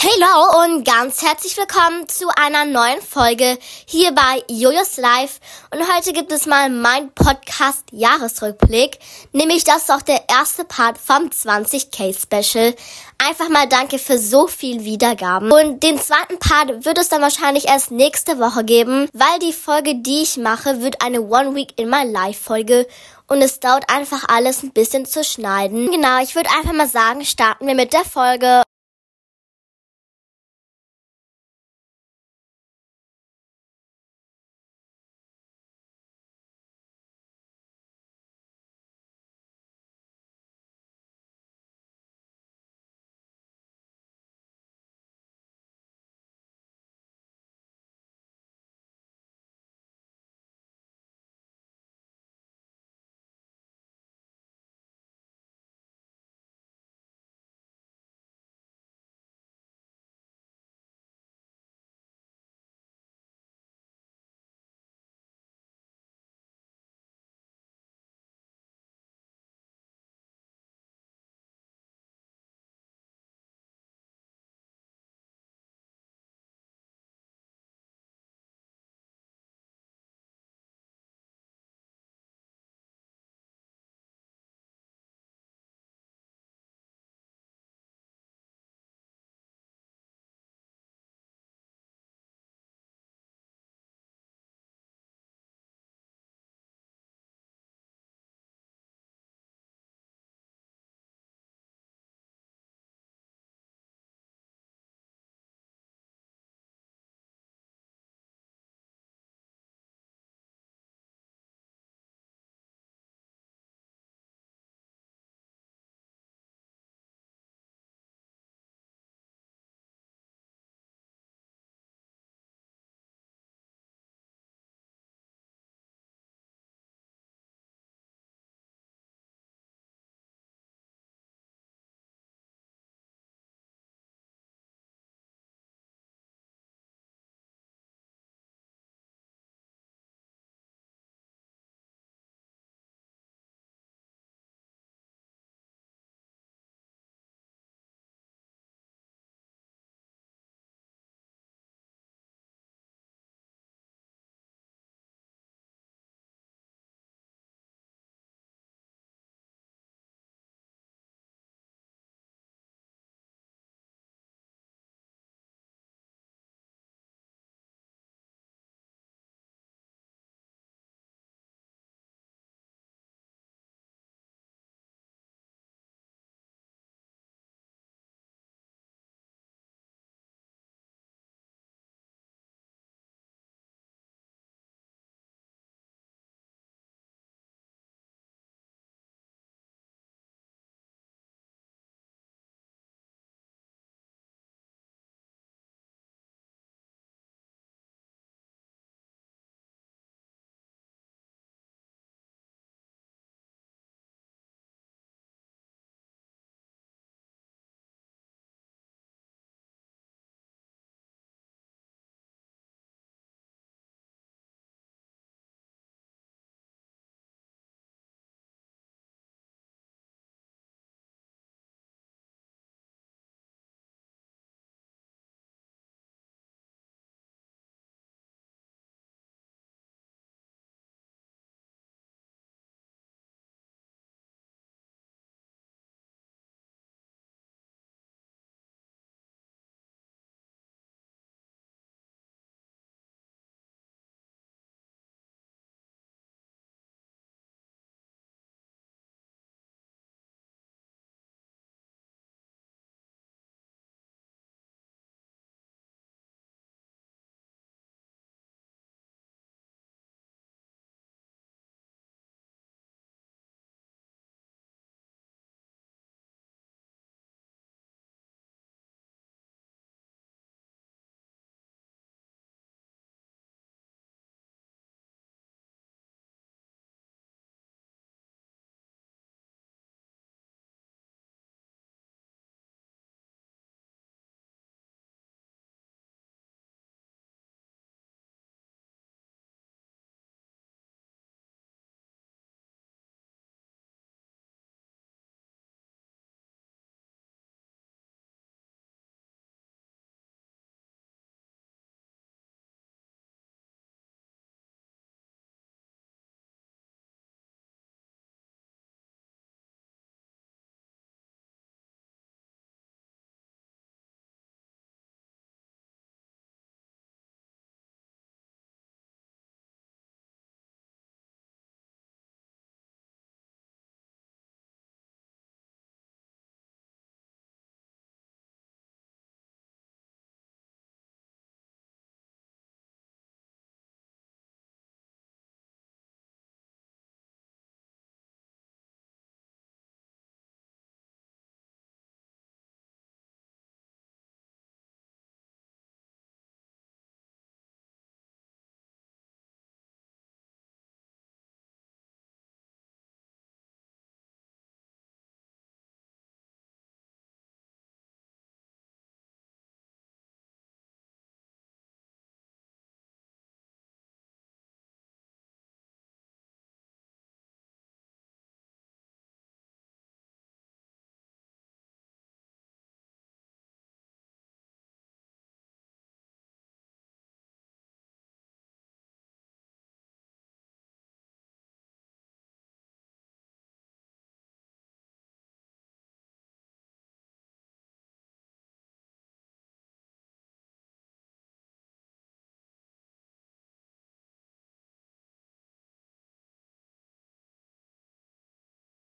Hallo und ganz herzlich willkommen zu einer neuen Folge hier bei Jojos Live. Und heute gibt es mal mein Podcast Jahresrückblick. Nämlich das ist auch der erste Part vom 20k Special. Einfach mal danke für so viel Wiedergaben. Und den zweiten Part wird es dann wahrscheinlich erst nächste Woche geben, weil die Folge, die ich mache, wird eine One Week in My Life Folge und es dauert einfach alles ein bisschen zu schneiden. Genau, ich würde einfach mal sagen, starten wir mit der Folge.